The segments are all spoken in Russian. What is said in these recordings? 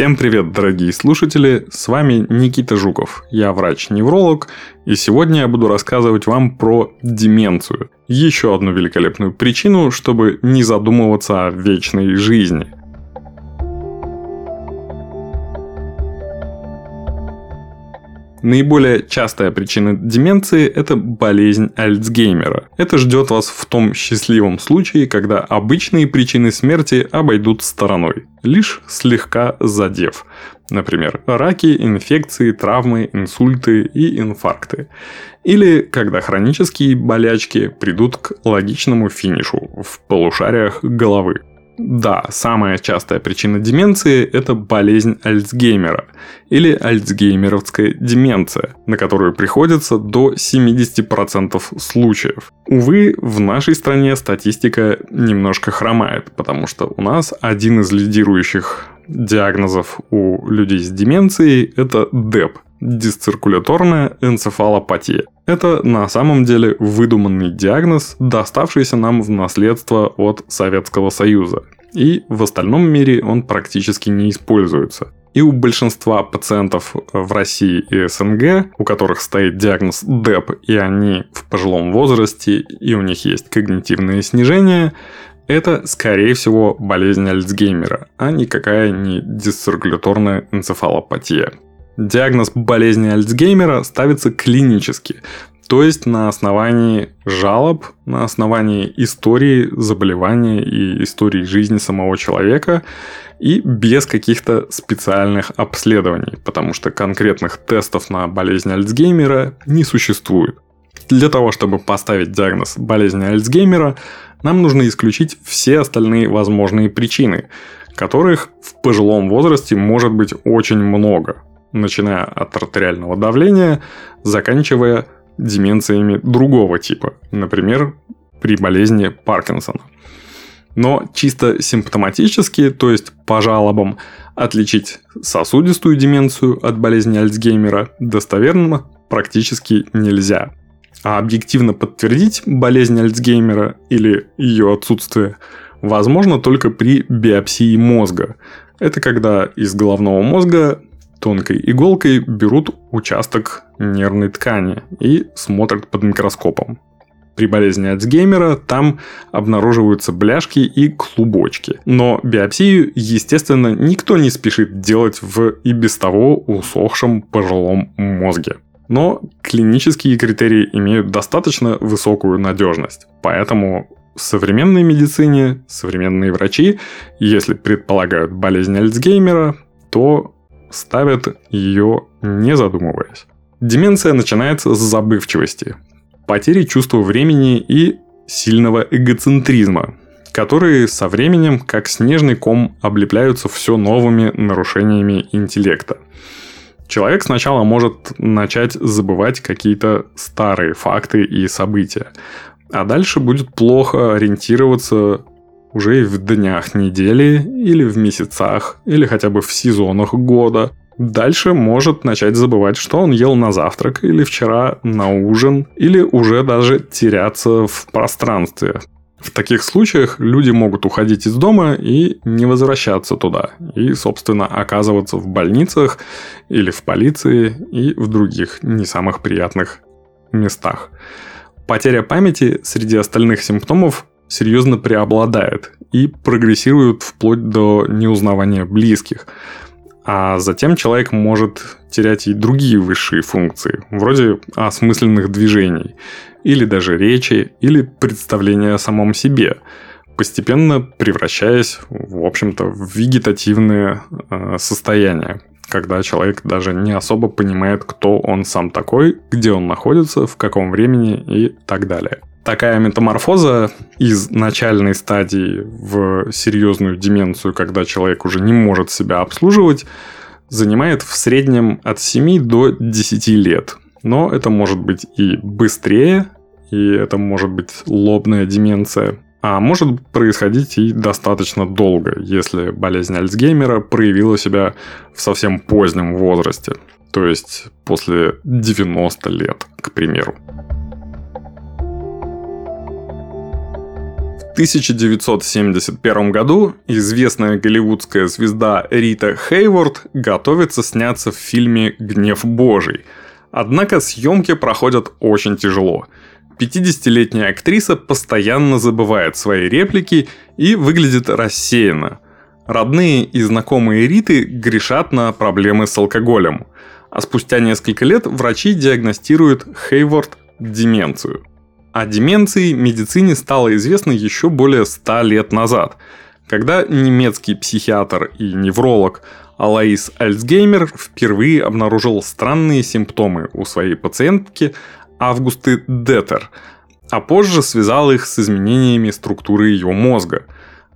Всем привет, дорогие слушатели! С вами Никита Жуков. Я врач-невролог, и сегодня я буду рассказывать вам про деменцию. Еще одну великолепную причину, чтобы не задумываться о вечной жизни – Наиболее частая причина деменции – это болезнь Альцгеймера. Это ждет вас в том счастливом случае, когда обычные причины смерти обойдут стороной, лишь слегка задев. Например, раки, инфекции, травмы, инсульты и инфаркты. Или когда хронические болячки придут к логичному финишу в полушариях головы. Да, самая частая причина деменции – это болезнь Альцгеймера или альцгеймеровская деменция, на которую приходится до 70% случаев. Увы, в нашей стране статистика немножко хромает, потому что у нас один из лидирующих диагнозов у людей с деменцией – это ДЭП – дисциркуляторная энцефалопатия. Это на самом деле выдуманный диагноз, доставшийся нам в наследство от Советского Союза. И в остальном мире он практически не используется. И у большинства пациентов в России и СНГ, у которых стоит диагноз ДЭП, и они в пожилом возрасте, и у них есть когнитивные снижения, это, скорее всего, болезнь Альцгеймера, а никакая не дисциркуляторная энцефалопатия. Диагноз болезни Альцгеймера ставится клинически, то есть на основании жалоб, на основании истории заболевания и истории жизни самого человека и без каких-то специальных обследований, потому что конкретных тестов на болезнь Альцгеймера не существует. Для того, чтобы поставить диагноз болезни Альцгеймера, нам нужно исключить все остальные возможные причины, которых в пожилом возрасте может быть очень много – начиная от артериального давления, заканчивая деменциями другого типа, например, при болезни Паркинсона. Но чисто симптоматически, то есть по жалобам, отличить сосудистую деменцию от болезни Альцгеймера достоверно практически нельзя. А объективно подтвердить болезнь Альцгеймера или ее отсутствие возможно только при биопсии мозга. Это когда из головного мозга тонкой иголкой берут участок нервной ткани и смотрят под микроскопом. При болезни Альцгеймера там обнаруживаются бляшки и клубочки. Но биопсию, естественно, никто не спешит делать в и без того усохшем пожилом мозге. Но клинические критерии имеют достаточно высокую надежность. Поэтому в современной медицине современные врачи, если предполагают болезнь Альцгеймера, то ставят ее не задумываясь. Деменция начинается с забывчивости, потери чувства времени и сильного эгоцентризма, которые со временем, как снежный ком, облепляются все новыми нарушениями интеллекта. Человек сначала может начать забывать какие-то старые факты и события, а дальше будет плохо ориентироваться уже и в днях недели, или в месяцах, или хотя бы в сезонах года. Дальше может начать забывать, что он ел на завтрак, или вчера на ужин, или уже даже теряться в пространстве. В таких случаях люди могут уходить из дома и не возвращаться туда. И, собственно, оказываться в больницах или в полиции и в других не самых приятных местах. Потеря памяти среди остальных симптомов серьезно преобладает и прогрессирует вплоть до неузнавания близких. А затем человек может терять и другие высшие функции, вроде осмысленных движений, или даже речи, или представления о самом себе, постепенно превращаясь, в общем-то, в вегетативное э, состояние, когда человек даже не особо понимает, кто он сам такой, где он находится, в каком времени и так далее. Такая метаморфоза из начальной стадии в серьезную деменцию, когда человек уже не может себя обслуживать, занимает в среднем от 7 до 10 лет. Но это может быть и быстрее, и это может быть лобная деменция. А может происходить и достаточно долго, если болезнь Альцгеймера проявила себя в совсем позднем возрасте. То есть после 90 лет, к примеру. 1971 году известная голливудская звезда Рита Хейворд готовится сняться в фильме «Гнев Божий». Однако съемки проходят очень тяжело. 50-летняя актриса постоянно забывает свои реплики и выглядит рассеянно. Родные и знакомые Риты грешат на проблемы с алкоголем. А спустя несколько лет врачи диагностируют Хейворд деменцию. О деменции медицине стало известно еще более 100 лет назад, когда немецкий психиатр и невролог Алаис Альцгеймер впервые обнаружил странные симптомы у своей пациентки Августы Детер, а позже связал их с изменениями структуры ее мозга.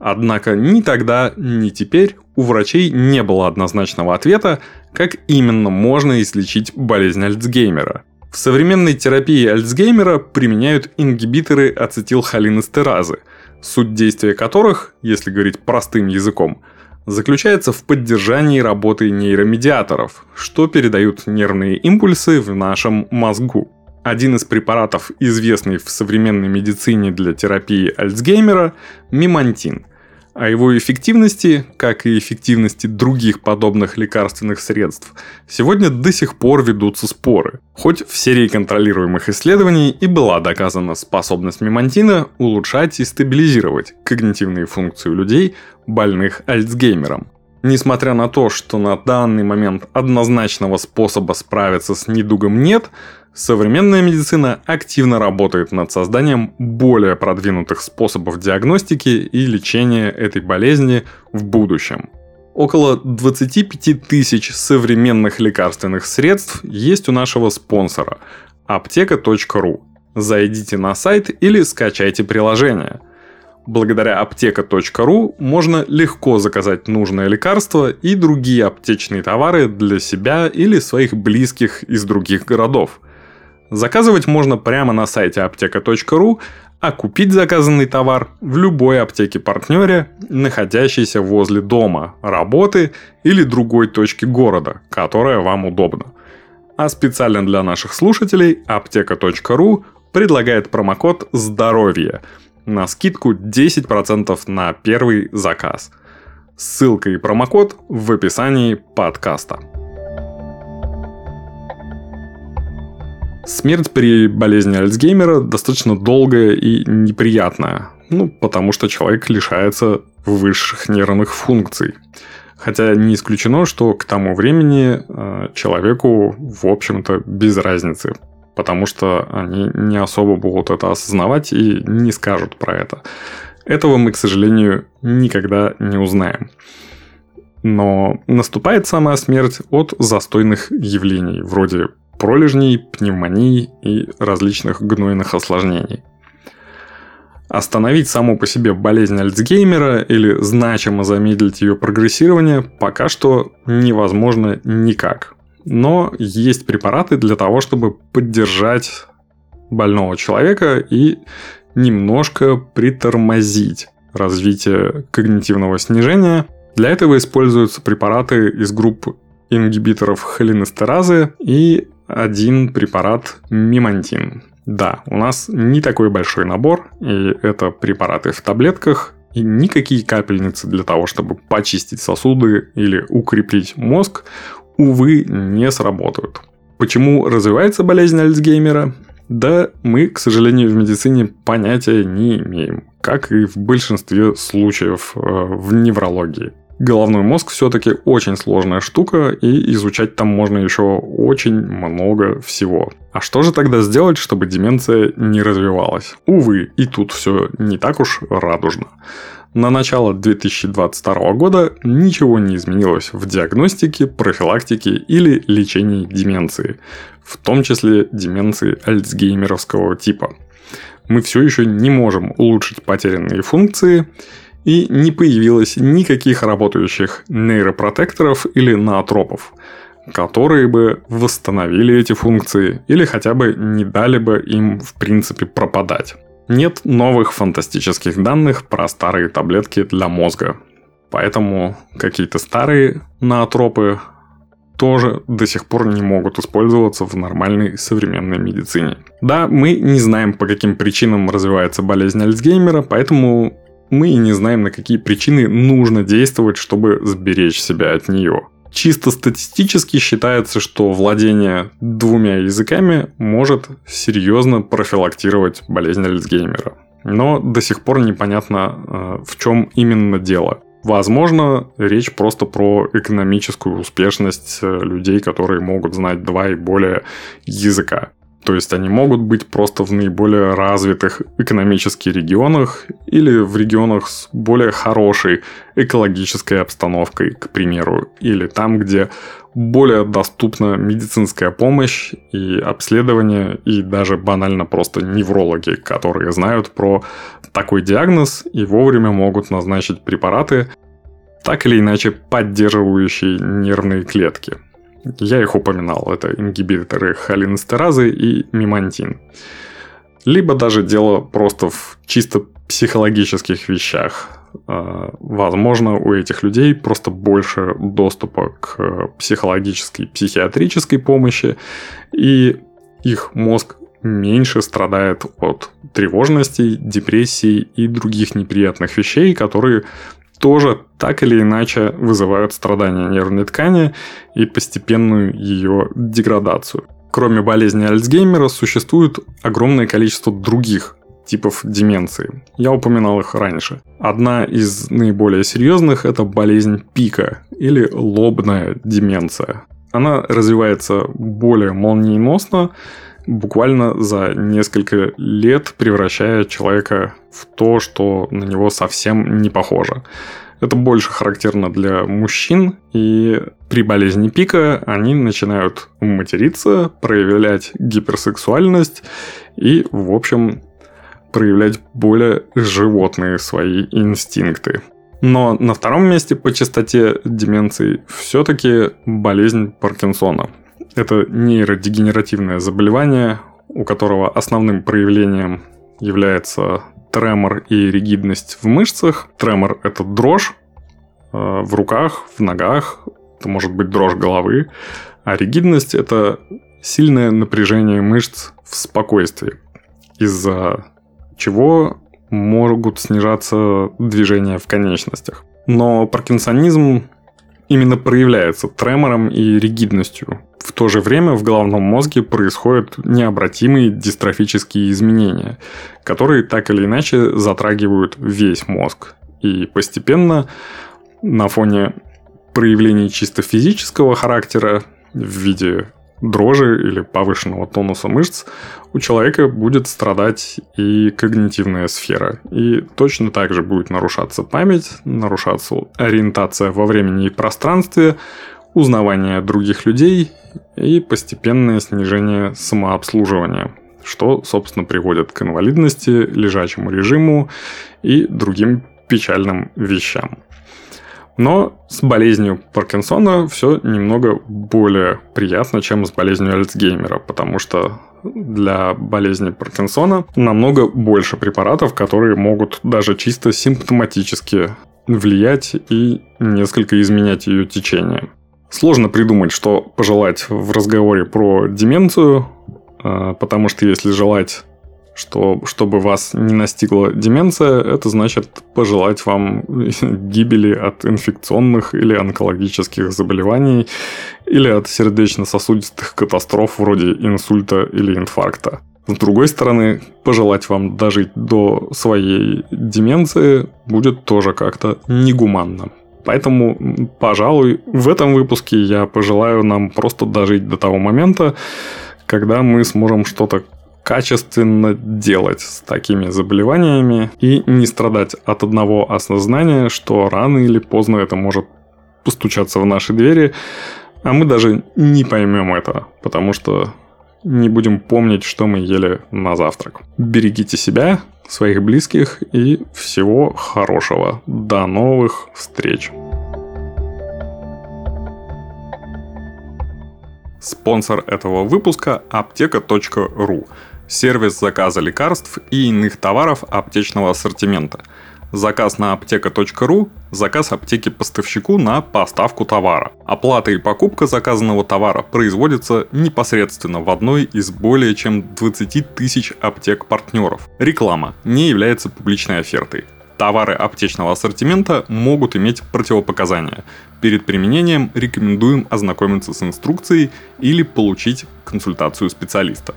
Однако ни тогда, ни теперь у врачей не было однозначного ответа, как именно можно излечить болезнь Альцгеймера – в современной терапии Альцгеймера применяют ингибиторы ацетилхолинестеразы, суть действия которых, если говорить простым языком, заключается в поддержании работы нейромедиаторов, что передают нервные импульсы в нашем мозгу. Один из препаратов, известный в современной медицине для терапии Альцгеймера – мимантин – о его эффективности, как и эффективности других подобных лекарственных средств, сегодня до сих пор ведутся споры. Хоть в серии контролируемых исследований и была доказана способность мемантина улучшать и стабилизировать когнитивные функции людей, больных Альцгеймером. Несмотря на то, что на данный момент однозначного способа справиться с недугом нет, Современная медицина активно работает над созданием более продвинутых способов диагностики и лечения этой болезни в будущем. Около 25 тысяч современных лекарственных средств есть у нашего спонсора – аптека.ру. Зайдите на сайт или скачайте приложение. Благодаря аптека.ру можно легко заказать нужное лекарство и другие аптечные товары для себя или своих близких из других городов – Заказывать можно прямо на сайте аптека.ру, а купить заказанный товар в любой аптеке-партнере, находящейся возле дома, работы или другой точки города, которая вам удобна. А специально для наших слушателей аптека.ру предлагает промокод «Здоровье» на скидку 10% на первый заказ. Ссылка и промокод в описании подкаста. Смерть при болезни Альцгеймера достаточно долгая и неприятная. Ну, потому что человек лишается высших нервных функций. Хотя не исключено, что к тому времени э, человеку, в общем-то, без разницы. Потому что они не особо будут это осознавать и не скажут про это. Этого мы, к сожалению, никогда не узнаем. Но наступает сама смерть от застойных явлений, вроде пролежней, пневмонии и различных гнойных осложнений. Остановить саму по себе болезнь Альцгеймера или значимо замедлить ее прогрессирование пока что невозможно никак. Но есть препараты для того, чтобы поддержать больного человека и немножко притормозить развитие когнитивного снижения. Для этого используются препараты из групп ингибиторов холинестеразы и один препарат мимантин. Да, у нас не такой большой набор, и это препараты в таблетках, и никакие капельницы для того, чтобы почистить сосуды или укрепить мозг, увы, не сработают. Почему развивается болезнь Альцгеймера? Да, мы, к сожалению, в медицине понятия не имеем, как и в большинстве случаев э, в неврологии. Головной мозг все-таки очень сложная штука, и изучать там можно еще очень много всего. А что же тогда сделать, чтобы деменция не развивалась? Увы, и тут все не так уж радужно. На начало 2022 года ничего не изменилось в диагностике, профилактике или лечении деменции, в том числе деменции альцгеймеровского типа. Мы все еще не можем улучшить потерянные функции, и не появилось никаких работающих нейропротекторов или наотропов, которые бы восстановили эти функции или хотя бы не дали бы им в принципе пропадать. Нет новых фантастических данных про старые таблетки для мозга. Поэтому какие-то старые наотропы тоже до сих пор не могут использоваться в нормальной современной медицине. Да, мы не знаем, по каким причинам развивается болезнь Альцгеймера, поэтому мы и не знаем, на какие причины нужно действовать, чтобы сберечь себя от нее. Чисто статистически считается, что владение двумя языками может серьезно профилактировать болезнь Альцгеймера. Но до сих пор непонятно, э, в чем именно дело. Возможно, речь просто про экономическую успешность э, людей, которые могут знать два и более языка. То есть они могут быть просто в наиболее развитых экономических регионах или в регионах с более хорошей экологической обстановкой, к примеру, или там, где более доступна медицинская помощь и обследование, и даже банально просто неврологи, которые знают про такой диагноз и вовремя могут назначить препараты, так или иначе поддерживающие нервные клетки. Я их упоминал. Это ингибиторы холинестеразы и мимантин. Либо даже дело просто в чисто психологических вещах. А, возможно, у этих людей просто больше доступа к психологической, психиатрической помощи, и их мозг меньше страдает от тревожности, депрессии и других неприятных вещей, которые тоже так или иначе вызывают страдания нервной ткани и постепенную ее деградацию. Кроме болезни Альцгеймера существует огромное количество других типов деменции. Я упоминал их раньше. Одна из наиболее серьезных – это болезнь пика или лобная деменция. Она развивается более молниеносно, буквально за несколько лет превращая человека в то, что на него совсем не похоже. Это больше характерно для мужчин, и при болезни пика они начинают материться, проявлять гиперсексуальность и, в общем, проявлять более животные свои инстинкты. Но на втором месте по частоте деменции все-таки болезнь Паркинсона. Это нейродегенеративное заболевание, у которого основным проявлением является тремор и ригидность в мышцах. Тремор – это дрожь э, в руках, в ногах, это может быть дрожь головы, а ригидность – это сильное напряжение мышц в спокойствии, из-за чего могут снижаться движения в конечностях. Но паркинсонизм именно проявляется тремором и ригидностью. В то же время в головном мозге происходят необратимые дистрофические изменения, которые так или иначе затрагивают весь мозг. И постепенно на фоне проявлений чисто физического характера в виде дрожи или повышенного тонуса мышц, у человека будет страдать и когнитивная сфера. И точно так же будет нарушаться память, нарушаться ориентация во времени и пространстве, узнавание других людей и постепенное снижение самообслуживания, что, собственно, приводит к инвалидности, лежачему режиму и другим печальным вещам. Но с болезнью Паркинсона все немного более приятно, чем с болезнью Альцгеймера, потому что для болезни Паркинсона намного больше препаратов, которые могут даже чисто симптоматически влиять и несколько изменять ее течение. Сложно придумать, что пожелать в разговоре про деменцию, а, потому что если желать что чтобы вас не настигла деменция, это значит пожелать вам гибели от инфекционных или онкологических заболеваний или от сердечно-сосудистых катастроф вроде инсульта или инфаркта. С другой стороны, пожелать вам дожить до своей деменции будет тоже как-то негуманно. Поэтому, пожалуй, в этом выпуске я пожелаю нам просто дожить до того момента, когда мы сможем что-то качественно делать с такими заболеваниями и не страдать от одного осознания, что рано или поздно это может постучаться в наши двери, а мы даже не поймем это, потому что не будем помнить, что мы ели на завтрак. Берегите себя, своих близких и всего хорошего. До новых встреч! Спонсор этого выпуска – аптека.ру сервис заказа лекарств и иных товаров аптечного ассортимента. Заказ на аптека.ру – заказ аптеки поставщику на поставку товара. Оплата и покупка заказанного товара производятся непосредственно в одной из более чем 20 тысяч аптек-партнеров. Реклама не является публичной офертой. Товары аптечного ассортимента могут иметь противопоказания. Перед применением рекомендуем ознакомиться с инструкцией или получить консультацию специалиста.